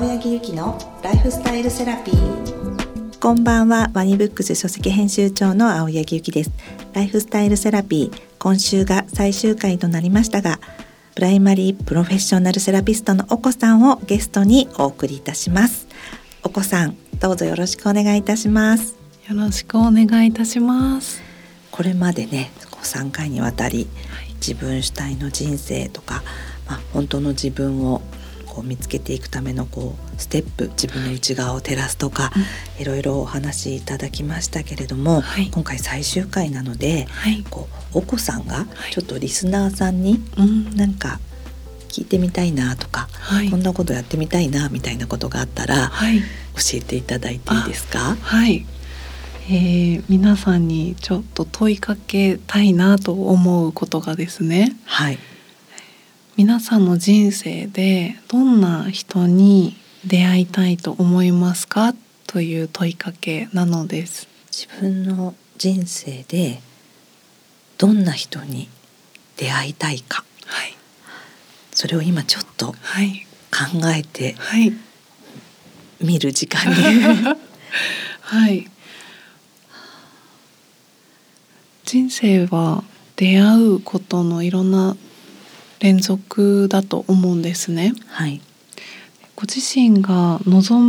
青柳ゆきのライフスタイルセラピー。こんばんは。ワニブックス書籍編集長の青柳ゆきです。ライフスタイルセラピー今週が最終回となりましたがプライマリープロフェッショナルセラピストのお子さんをゲストにお送りいたします。お子さんどうぞよろしくお願いいたします。よろしくお願いいたします。これまでね3回にわたり、自分主体の人生とか、まあ、本当の自分をこう見つけていくためのこうステップ自分の内側を照らすとか、い。ろいろお話しいただきましたけれども、はい、今回最終回なので、はい、こうお子さんがちょっとリスナーさんになんか聞いてみたいなとか、はい、こんなことやってみたいなみたいなことがあったら、教えていただいていいですか？はい。えー、皆さんにちょっと問いかけたいなと思うことがですね、はい、皆さんの人生でどんな人に出会いたいと思いますかという問いかけなのです。自分の人生でどんな人に出会いたいか、はい、それを今ちょっと考えて見る時間に、はい。人生は出会うことのいろんな連続だと思うんですね。はい、ご自身が望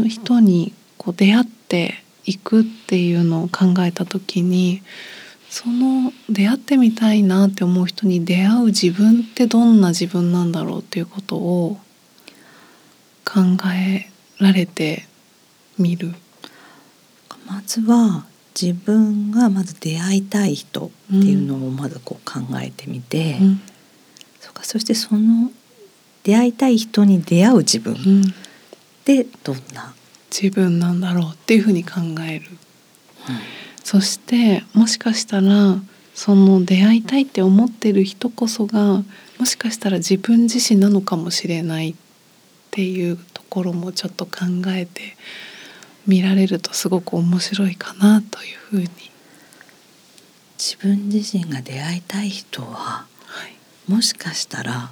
む人にこう出会っていくっていうのを考えた時にその出会ってみたいなって思う人に出会う自分ってどんな自分なんだろうっていうことを考えられてみる？まずは自分がまず出会いたい人っていうのをまずこう考えてみて、うん、そうかそしてその出会いたい人に出会う自分。でどんな？自分なんだろうっていうふうに考える、うん、そしてもしかしたらその出会いたいって思ってる人こそがもしかしたら自分自身なのかもしれないっていうところもちょっと考えて見られるとすごく面白いかなというふうに。自分自身が出会いたい人は、はい、もしかしたら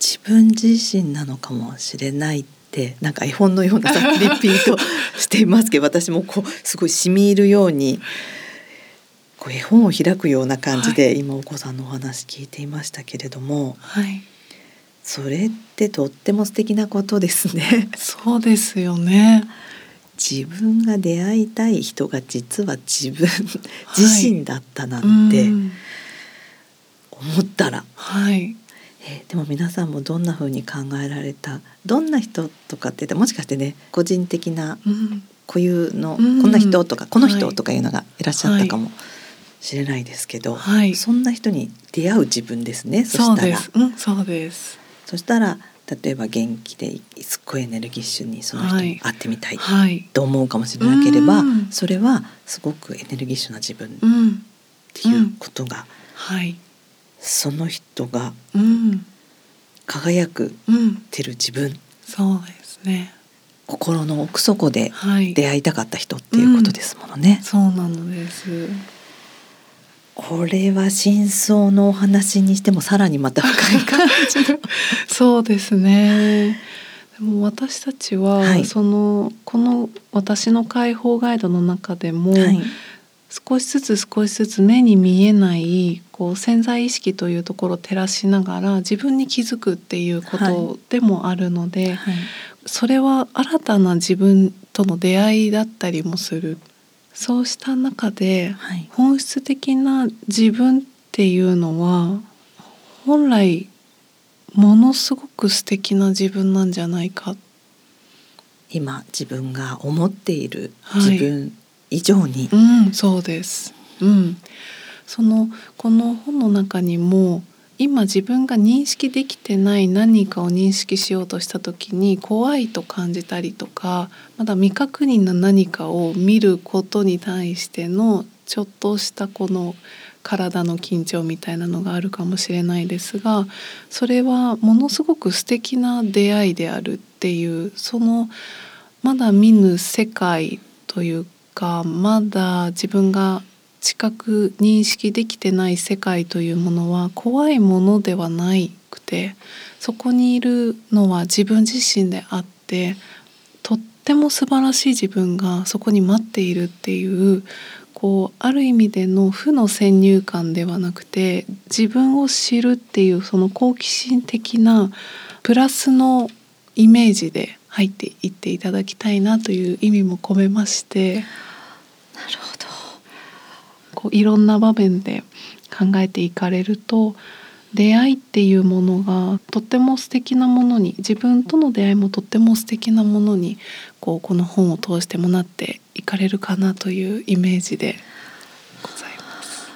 自分自身なのかもしれないってなんか絵本のようなリピートしていますけど私もこうすごいしみ入るようにこう絵本を開くような感じで、はい、今お子さんのお話聞いていましたけれども、はい、それってとっても素敵なことですね。そうですよね。自分が出会いたい人が実は自分自身だったなんて思ったら、はい、えー、でも皆さんもどんな風に考えられた？どんな人とかってもしかしてね個人的な固有の、こんな人とか、この人とかいうのがいらっしゃったかも。しれないですけど、はい、そんな人に出会う自分ですね。そしたら、うん、そうです。そしたら例えば元気ですっごいエネルギッシュにその人に会ってみたいと思うかもしれなければ、はい、それはすごくエネルギッシュな自分っていうことが、はい、その人が輝くてる自分、そうですね。心の奥底で出会いたかった人っていうことですものね。そうなのです。これは真相のお話にしてもさらにまた深い感じの。そうですね。でも私たちは、はい、そのこの私の解放ガイドの中でも、はい、少しずつ少しずつ目に見えないこう潜在意識というところを照らしながら自分に気づくっていうことでもあるので、はい、それは新たな自分との出会いだったりもする。そうした中で、本質的な自分っていうのは本来ものすごく素敵な自分なんじゃないか。今自分が思っている自分以上に、うん、そうです、うん、そのこの本の中にも今自分が認識できてない何かを認識しようとした時に怖いと感じたりとかまだ未確認な何かを見ることに対してのちょっとしたこの体の緊張みたいなのがあるかもしれないですがそれはものすごく素敵な出会いであるっていうそのまだ見ぬ世界というかまだ自分が知覚認識できてない世界というものは怖いものではないくてそこにいるのは自分自身であっててとっても素晴らしい自分がそこに待っているっていうこうある意味での負の先入観ではなくて自分を知るっていうその好奇心的なプラスのイメージで入っていっていただきたいなという意味も込めましてなるほど。こういろんな場面で考えていかれると出会いっていうものがとっても素敵なものに自分との出会いもとっても素敵なものにこうこの本を通してもなっていかれるかなというイメージでございます。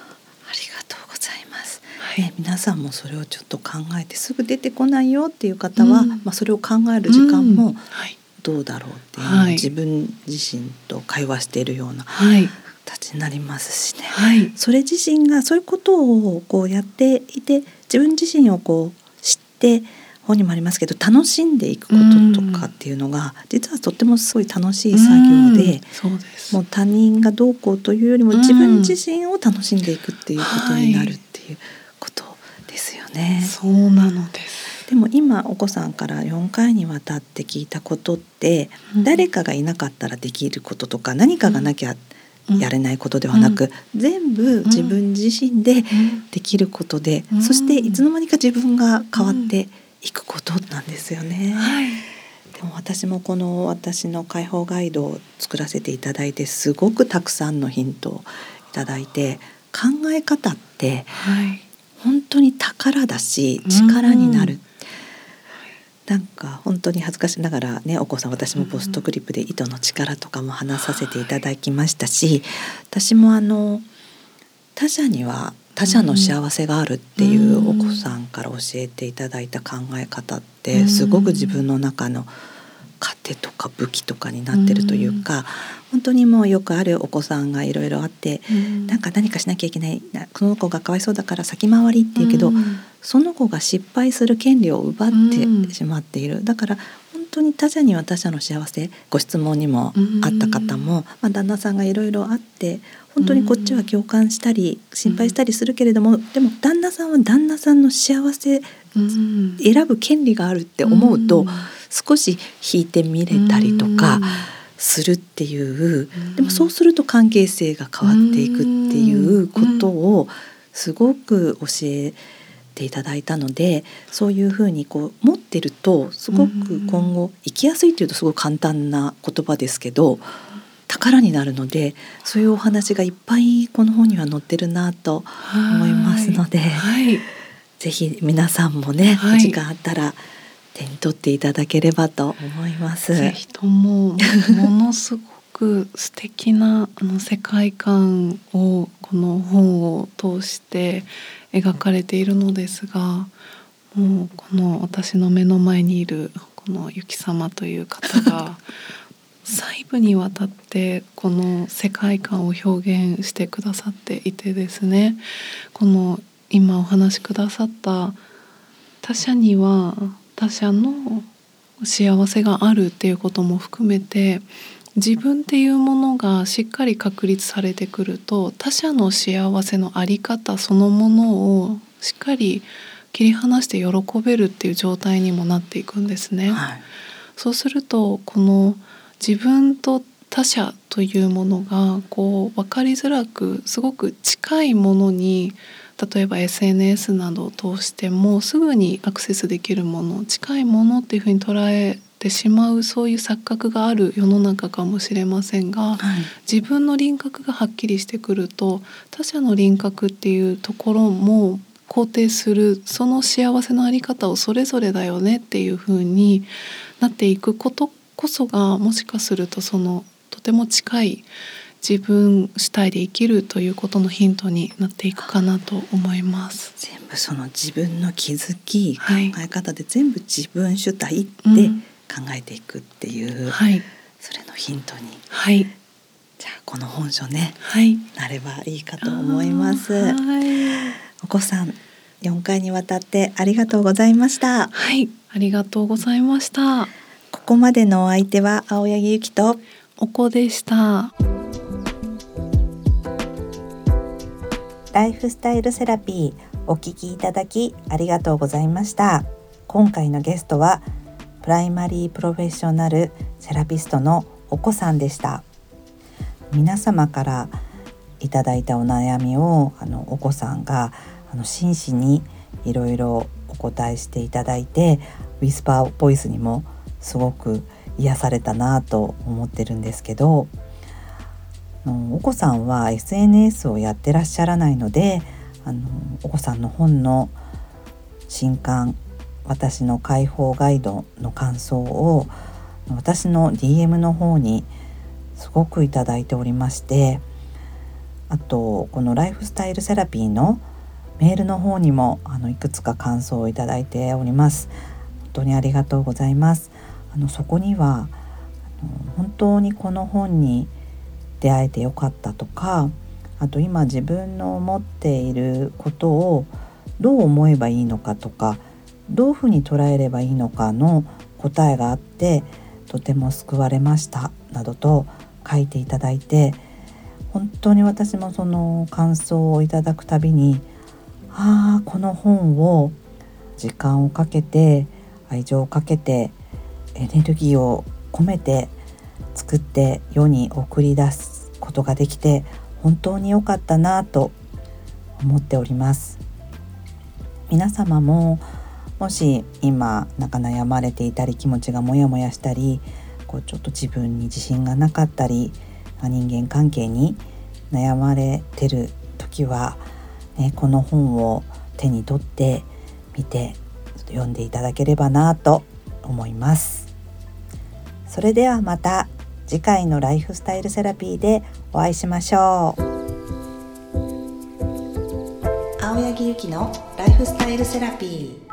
ありがとうございます。はいね、皆さんもそれをちょっと考えてすぐ出てこないよっていう方は、うん。まあそれを考える時間うん。もはい。どうだろうっていうのをはい。自分自身と会話しているようなはい。形になりますしね。はい。それ自身がそういうことをこうやっていて自分自身をこう知って本にもありますけど楽しんでいくこととかっていうのが、実はとってもすごい楽しい作業でうん、そうもう他人がどうこうというよりもうん。自分自身を楽しんでいくっていうことになるっていう。ことですよね。そうなのです。でも今お子さんから4回にわたって聞いたことって、うん。誰かがいなかったらできることとか何かがなきゃうん。やれないことではなく、全部自分自身でうん。できることで、うん。そしていつの間にか自分が変わっていくことなんですよね。はい。でも私もこの私の解放ガイドを作らせていただいてすごくたくさんのヒントをいただいて考え方ってはい本当に宝だしうん力になる、なんか本当に恥ずかしながらねお子さん私もポストクリップで糸の力とかも話させていただきましたし、私もあの他者には他者の幸せがあるっていうお子さんから教えていただいた考え方ってすごく自分の中の糧とか武器とかになってるというか、本当にもうよくあるお子さんがいろいろあって、なんか何かしなきゃいけない。なこの子がかわいそうだから先回りっていうけど、うん。その子が失敗する権利を奪っうんてしまっている、だから本当に他者には他者の幸せご質問にもあった方も、まあ、旦那さんがいろいろあって本当にこっちは共感したり心配したりするけれども、でも旦那さんは旦那さんの幸せうん。選ぶ権利があるって思うと、うん少し引いてみれたりとかするっていう、でもそうすると関係性が変わっていくっていうことをすごく教えていただいたのでそういうふうにこう持ってるとすごく今後生きやすいっていうとすごい簡単な言葉ですけど宝になるのでそういうお話がいっぱいこの本には載ってるなと思いますのではい。ぜひ皆さんもね、はい。お時間あったら手に取っていただければと思います。ぜひともものすごく素敵なあの世界観をこの本を通して描かれているのですがもうこの私の目の前にいるこのゆき様という方が細部にわたってこの世界観を表現してくださっていてですねこの今お話しくださった他者には他者の幸せがあるっていうことも含めて自分っていうものがしっかり確立されてくると他者の幸せのあり方そのものをしっかり切り離して喜べるっていう状態にもなっていくんですね。はいそうするとこの自分と他者というものがこう分かりづらくすごく近いものに例えば SNS などを通してもすぐにアクセスできるもの近いものっていうふうに捉えてしまうそういう錯覚がある世の中かもしれませんがはい。自分の輪郭がはっきりしてくると他者の輪郭っていうところも肯定するその幸せのあり方をそれぞれだよねっていう風になっていくことこそがもしかするとそのとても近い自分主体で生きるということのヒントになっていくかなと思います。全部その自分の気づき、はい考え方で全部自分主体でうん考えていくっていう、はい、それのヒントにはい、じゃあこの本書ねはい、なればいいかと思います。はいお子さん4回にわたってありがとうございました。はい、ありがとうございました。ここまでのお相手は青柳ゆきとおこでした。ライフスタイルセラピーお聞きいただきありがとうございました。今回のゲストはプライマリープロフェッショナルセラピストのお子さんでした。皆様からいただいたお悩みをあのお子さんがあの真摯にいろいろお答えしていただいてウィスパーボイスにもすごく癒されたなと思ってるんですけどお子さんは SNS をやってらっしゃらないのであのお子さんの本の新刊私の解放ガイドの感想を私の DM の方にすごくいただいておりましてあとこのライフスタイルセラピーのメールの方にもあのいくつか感想をいただいております。本当にありがとうございます。あのそこにはあの本当にこの本に出会えてよかったとかあと今自分の思っていることをどう思えばいいのかとかどういうふうに捉えればいいのかの答えがあってとても救われましたなどと書いていただいて本当に私もその感想をいただくたびにああこの本を時間をかけて愛情をかけてエネルギーを込めて作って世に送り出すことができて本当に良かったなと思っております。皆様ももし今なんか悩まれていたり気持ちがモヤモヤしたりこうちょっと自分に自信がなかったり人間関係に悩まれてる時は、ね、この本を手に取ってみて読んでいただければなと思います。それではまた。次回のライフスタイルセラピーでお会いしましょう。青柳ゆきのライフスタイルセラピー。